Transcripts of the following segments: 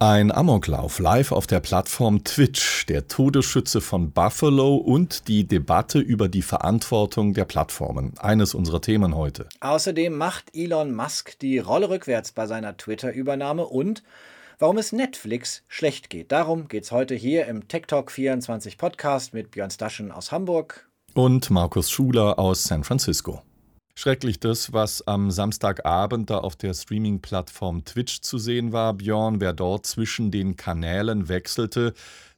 Ein Amoklauf live auf der Plattform Twitch, der Todesschütze von Buffalo und die Debatte über die Verantwortung der Plattformen. Eines unserer Themen heute. Außerdem macht Elon Musk die Rolle rückwärts bei seiner Twitter-Übernahme und warum es Netflix schlecht geht. Darum geht es heute hier im Tech Talk 24 Podcast mit Björn Staschen aus Hamburg und Markus Schuler aus San Francisco. Schrecklich das, was am Samstagabend da auf der Streaming-Plattform Twitch zu sehen war. Björn, wer dort zwischen den Kanälen wechselte,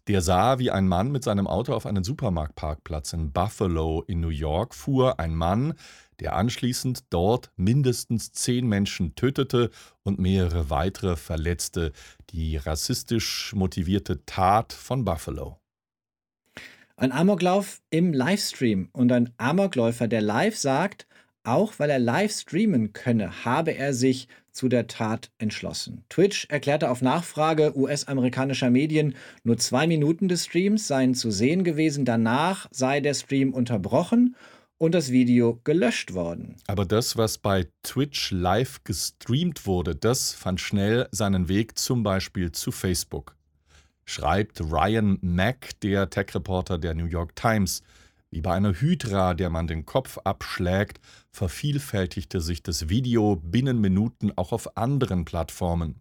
der sah, wie ein Mann mit seinem Auto auf einen Supermarktparkplatz in Buffalo in New York fuhr. Ein Mann, der anschließend dort mindestens zehn Menschen tötete und mehrere weitere verletzte. Die rassistisch motivierte Tat von Buffalo. Ein Amoklauf im Livestream und ein Amokläufer, der live sagt, auch weil er live streamen könne, habe er sich zu der Tat entschlossen. Twitch erklärte auf Nachfrage US-amerikanischer Medien, nur zwei Minuten des Streams seien zu sehen gewesen. Danach sei der Stream unterbrochen und das Video gelöscht worden. Aber das, was bei Twitch live gestreamt wurde, das fand schnell seinen Weg zum Beispiel zu Facebook. Schreibt Ryan Mack, der Tech-Reporter der New York Times. Wie bei einer Hydra, der man den Kopf abschlägt, vervielfältigte sich das Video binnen Minuten auch auf anderen Plattformen.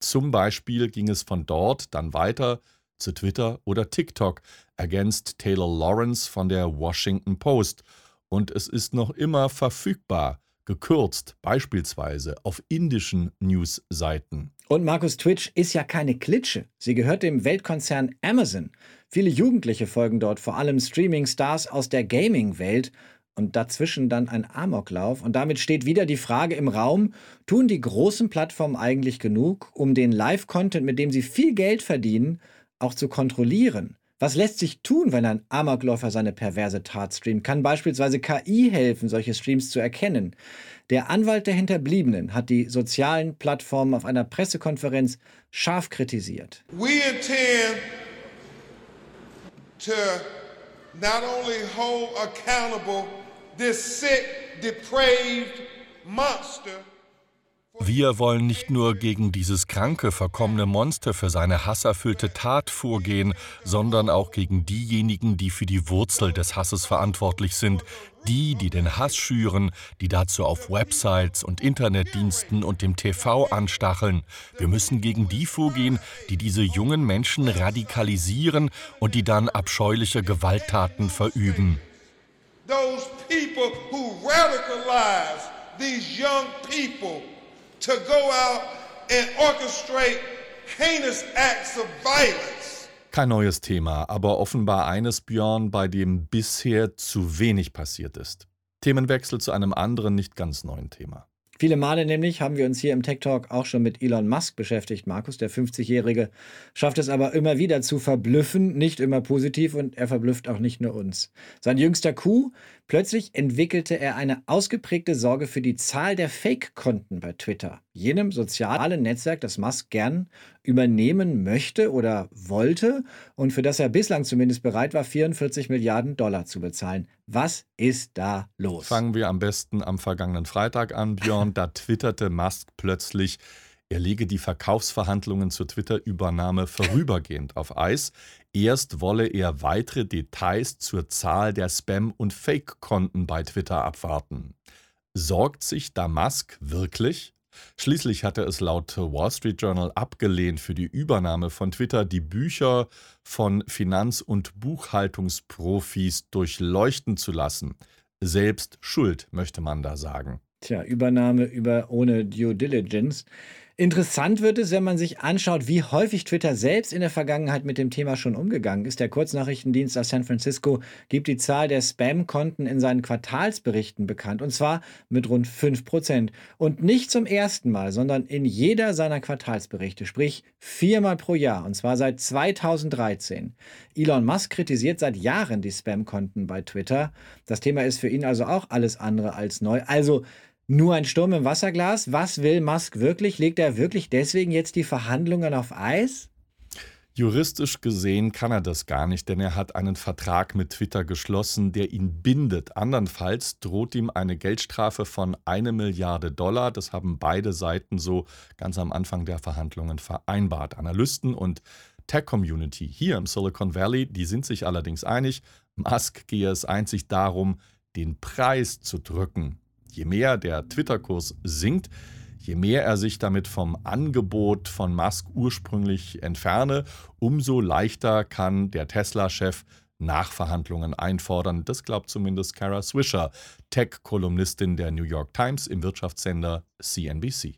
Zum Beispiel ging es von dort dann weiter zu Twitter oder TikTok, ergänzt Taylor Lawrence von der Washington Post. Und es ist noch immer verfügbar, gekürzt, beispielsweise auf indischen Newsseiten. Und Markus Twitch ist ja keine Klitsche. Sie gehört dem Weltkonzern Amazon. Viele Jugendliche folgen dort, vor allem Streaming-Stars aus der Gaming-Welt. Und dazwischen dann ein Amoklauf. Und damit steht wieder die Frage im Raum, tun die großen Plattformen eigentlich genug, um den Live-Content, mit dem sie viel Geld verdienen, auch zu kontrollieren? Was lässt sich tun, wenn ein Amokläufer seine perverse Tat streamt? Kann beispielsweise KI helfen, solche Streams zu erkennen? Der Anwalt der Hinterbliebenen hat die sozialen Plattformen auf einer Pressekonferenz scharf kritisiert. We intend to not only hold accountable this sick, depraved monster. Wir wollen nicht nur gegen dieses kranke, verkommene Monster für seine hasserfüllte Tat vorgehen, sondern auch gegen diejenigen, die für die Wurzel des Hasses verantwortlich sind, die, die den Hass schüren, die dazu auf Websites und Internetdiensten und dem TV anstacheln. Wir müssen gegen die vorgehen, die diese jungen Menschen radikalisieren und die dann abscheuliche Gewalttaten verüben. Those people who radicalize these young people to go out and orchestrate heinous acts of violence. Kein neues Thema, aber offenbar eines, Björn, bei dem bisher zu wenig passiert ist. Themenwechsel zu einem anderen, nicht ganz neuen Thema. Viele Male nämlich haben wir uns hier im Tech Talk auch schon mit Elon Musk beschäftigt. Markus, der 50-Jährige, schafft es aber immer wieder zu verblüffen, nicht immer positiv und er verblüfft auch nicht nur uns. Sein jüngster Coup, plötzlich entwickelte er eine ausgeprägte Sorge für die Zahl der Fake-Konten bei Twitter, jenem sozialen Netzwerk, das Musk gern übernehmen möchte oder wollte und für das er bislang zumindest bereit war, 44 Milliarden Dollar zu bezahlen. Was ist da los? Fangen wir am besten am vergangenen Freitag an, Björn. Da twitterte Musk plötzlich, er lege die Verkaufsverhandlungen zur Twitter-Übernahme vorübergehend auf Eis. Erst wolle er weitere Details zur Zahl der Spam- und Fake-Konten bei Twitter abwarten. Sorgt sich da Musk wirklich? Schließlich hatte es laut Wall Street Journal abgelehnt, für die Übernahme von Twitter die Bücher von Finanz- und Buchhaltungsprofis durchleuchten zu lassen. Selbst schuld, möchte man da sagen. Tja, Übernahme über ohne Due Diligence. Interessant wird es, wenn man sich anschaut, wie häufig Twitter selbst in der Vergangenheit mit dem Thema schon umgegangen ist. Der Kurznachrichtendienst aus San Francisco gibt die Zahl der Spam-Konten in seinen Quartalsberichten bekannt. Und zwar mit rund 5 Prozent. Und nicht zum ersten Mal, sondern in jeder seiner Quartalsberichte, sprich viermal pro Jahr. Und zwar seit 2013. Elon Musk kritisiert seit Jahren die Spam-Konten bei Twitter. Das Thema ist für ihn also auch alles andere als neu. Also nur ein Sturm im Wasserglas? Was will Musk wirklich? Legt er wirklich deswegen jetzt die Verhandlungen auf Eis? Juristisch gesehen kann er das gar nicht, denn er hat einen Vertrag mit Twitter geschlossen, der ihn bindet. Andernfalls droht ihm eine Geldstrafe von eine Milliarde Dollar. Das haben beide Seiten so ganz am Anfang der Verhandlungen vereinbart. Analysten und Tech-Community hier im Silicon Valley, die sind sich allerdings einig, Musk gehe es einzig darum, den Preis zu drücken. Je mehr der Twitter-Kurs sinkt, Je mehr er sich damit vom Angebot von Musk ursprünglich entferne, umso leichter kann der Tesla-Chef Nachverhandlungen einfordern. Das glaubt zumindest Kara Swisher, Tech-Kolumnistin der New York Times im Wirtschaftssender CNBC.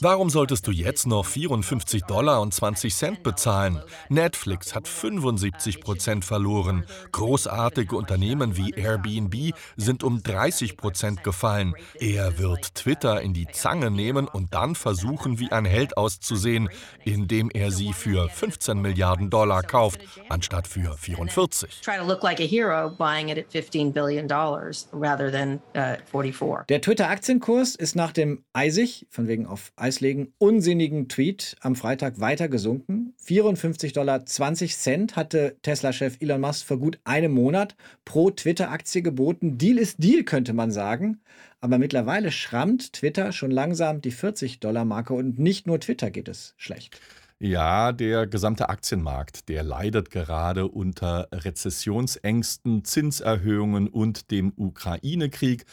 Warum solltest du jetzt noch 54 Dollar und 20 Cent bezahlen? Netflix hat 75 Prozent verloren. Großartige Unternehmen wie Airbnb sind um 30 Prozent gefallen. Er wird Twitter in die Zange nehmen und dann versuchen, wie ein Held auszusehen, indem er sie für 15 Milliarden Dollar kauft, anstatt für 44. Try to look like a hero buying it at 15 billion rather than 44. Der Twitter-Aktienkurs ist nach dem eisig, von wegen auf Eis legen, unsinnigen Tweet am Freitag weiter gesunken. 54,20 Dollar hatte Tesla-Chef Elon Musk vor gut einem Monat pro Twitter-Aktie geboten. Deal ist Deal, könnte man sagen. Aber mittlerweile schrammt Twitter schon langsam die 40-Dollar-Marke und nicht nur Twitter geht es schlecht. Ja, der gesamte Aktienmarkt, der leidet gerade unter Rezessionsängsten, Zinserhöhungen und dem Ukraine-Krieg.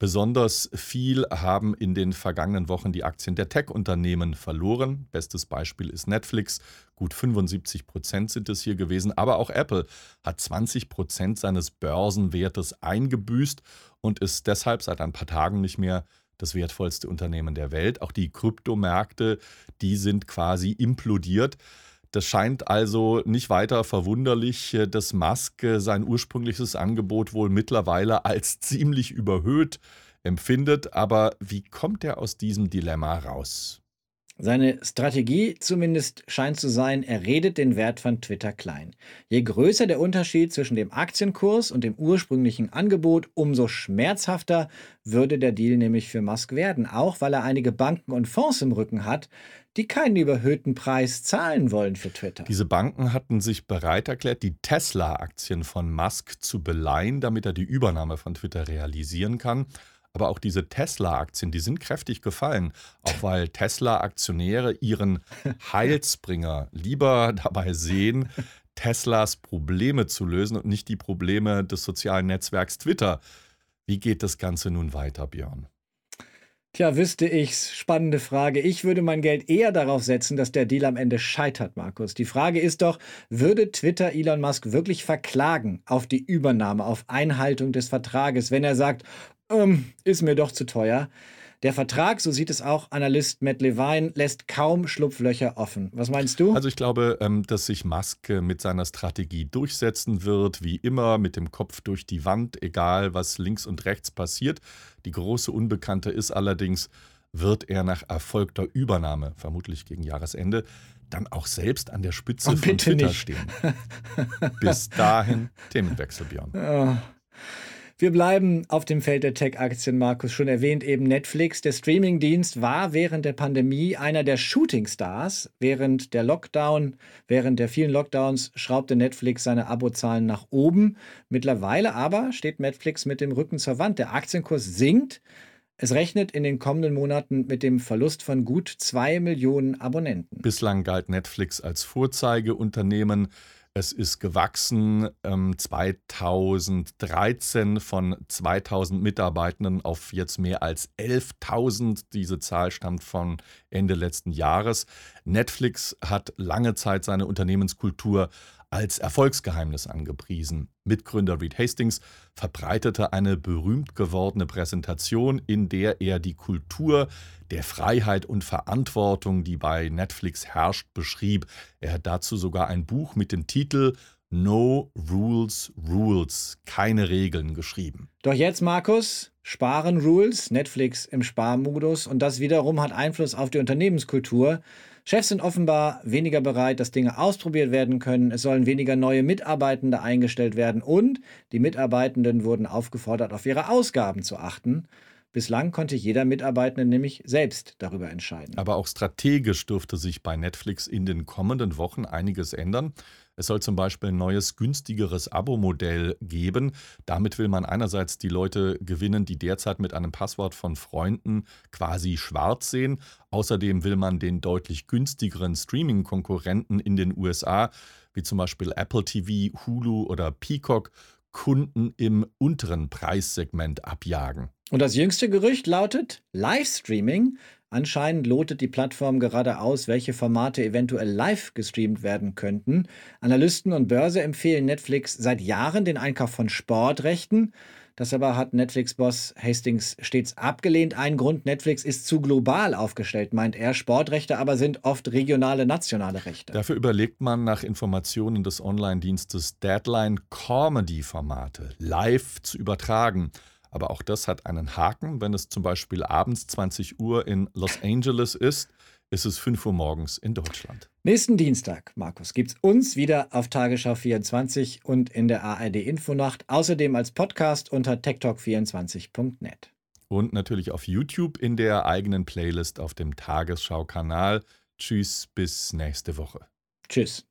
Besonders viel haben in den vergangenen Wochen die Aktien der Tech-Unternehmen verloren. Bestes Beispiel ist Netflix. Gut 75 Prozent sind es hier gewesen. Aber auch Apple hat 20 Prozent seines Börsenwertes eingebüßt und ist deshalb seit ein paar Tagen nicht mehr das wertvollste Unternehmen der Welt. Auch die Kryptomärkte, die sind quasi implodiert. Das scheint also nicht weiter verwunderlich, dass Musk sein ursprüngliches Angebot wohl mittlerweile als ziemlich überhöht empfindet. Aber wie kommt er aus diesem Dilemma raus? Seine Strategie zumindest scheint zu sein, er redet den Wert von Twitter klein. Je größer der Unterschied zwischen dem Aktienkurs und dem ursprünglichen Angebot, umso schmerzhafter würde der Deal nämlich für Musk werden, auch weil er einige Banken und Fonds im Rücken hat, die keinen überhöhten Preis zahlen wollen für Twitter. Diese Banken hatten sich bereit erklärt, die Tesla-Aktien von Musk zu beleihen, damit er die Übernahme von Twitter realisieren kann. Aber auch diese Tesla-Aktien, die sind kräftig gefallen, auch weil Tesla-Aktionäre ihren Heilsbringer lieber dabei sehen, Teslas Probleme zu lösen und nicht die Probleme des sozialen Netzwerks Twitter. Wie geht das Ganze nun weiter, Björn? Tja, wüsste ich's. Spannende Frage. Ich würde mein Geld eher darauf setzen, dass der Deal am Ende scheitert, Markus. Die Frage ist doch, würde Twitter Elon Musk wirklich verklagen auf die Übernahme, auf Einhaltung des Vertrages, wenn er sagt, ähm, ist mir doch zu teuer. Der Vertrag, so sieht es auch Analyst Matt Levine, lässt kaum Schlupflöcher offen. Was meinst du? Also ich glaube, ähm, dass sich Musk mit seiner Strategie durchsetzen wird, wie immer, mit dem Kopf durch die Wand, egal was links und rechts passiert. Die große Unbekannte ist allerdings, wird er nach erfolgter Übernahme, vermutlich gegen Jahresende, dann auch selbst an der Spitze oh, von Twitter nicht. stehen. Bis dahin Themenwechsel, Björn. Oh. Wir bleiben auf dem Feld der Tech-Aktien, Markus. Schon erwähnt eben Netflix. Der Streamingdienst war während der Pandemie einer der Shooting-Stars. Während der Lockdown, während der vielen Lockdowns schraubte Netflix seine Abozahlen nach oben. Mittlerweile aber steht Netflix mit dem Rücken zur Wand. Der Aktienkurs sinkt. Es rechnet in den kommenden Monaten mit dem Verlust von gut zwei Millionen Abonnenten. Bislang galt Netflix als Vorzeigeunternehmen. Es ist gewachsen ähm, 2013 von 2000 Mitarbeitenden auf jetzt mehr als 11.000. Diese Zahl stammt von Ende letzten Jahres. Netflix hat lange Zeit seine Unternehmenskultur als Erfolgsgeheimnis angepriesen. Mitgründer Reed Hastings verbreitete eine berühmt gewordene Präsentation, in der er die Kultur der Freiheit und Verantwortung, die bei Netflix herrscht, beschrieb. Er hat dazu sogar ein Buch mit dem Titel No Rules Rules, keine Regeln geschrieben. Doch jetzt, Markus, Sparen Rules, Netflix im Sparmodus und das wiederum hat Einfluss auf die Unternehmenskultur. Chefs sind offenbar weniger bereit, dass Dinge ausprobiert werden können. Es sollen weniger neue Mitarbeitende eingestellt werden und die Mitarbeitenden wurden aufgefordert, auf ihre Ausgaben zu achten. Bislang konnte jeder Mitarbeitende nämlich selbst darüber entscheiden. Aber auch strategisch dürfte sich bei Netflix in den kommenden Wochen einiges ändern. Es soll zum Beispiel ein neues, günstigeres Abo-Modell geben. Damit will man einerseits die Leute gewinnen, die derzeit mit einem Passwort von Freunden quasi schwarz sehen. Außerdem will man den deutlich günstigeren Streaming-Konkurrenten in den USA, wie zum Beispiel Apple TV, Hulu oder Peacock, Kunden im unteren Preissegment abjagen. Und das jüngste Gerücht lautet, Livestreaming Anscheinend lotet die Plattform gerade aus, welche Formate eventuell live gestreamt werden könnten. Analysten und Börse empfehlen Netflix seit Jahren den Einkauf von Sportrechten. Das aber hat Netflix-Boss Hastings stets abgelehnt. Ein Grund, Netflix ist zu global aufgestellt, meint er. Sportrechte aber sind oft regionale, nationale Rechte. Dafür überlegt man nach Informationen des Online-Dienstes Deadline Comedy-Formate live zu übertragen. Aber auch das hat einen Haken. Wenn es zum Beispiel abends 20 Uhr in Los Angeles ist, ist es 5 Uhr morgens in Deutschland. Nächsten Dienstag, Markus, gibt es uns wieder auf Tagesschau 24 und in der ARD Infonacht, außerdem als Podcast unter techtalk24.net. Und natürlich auf YouTube in der eigenen Playlist auf dem Tagesschau-Kanal. Tschüss, bis nächste Woche. Tschüss.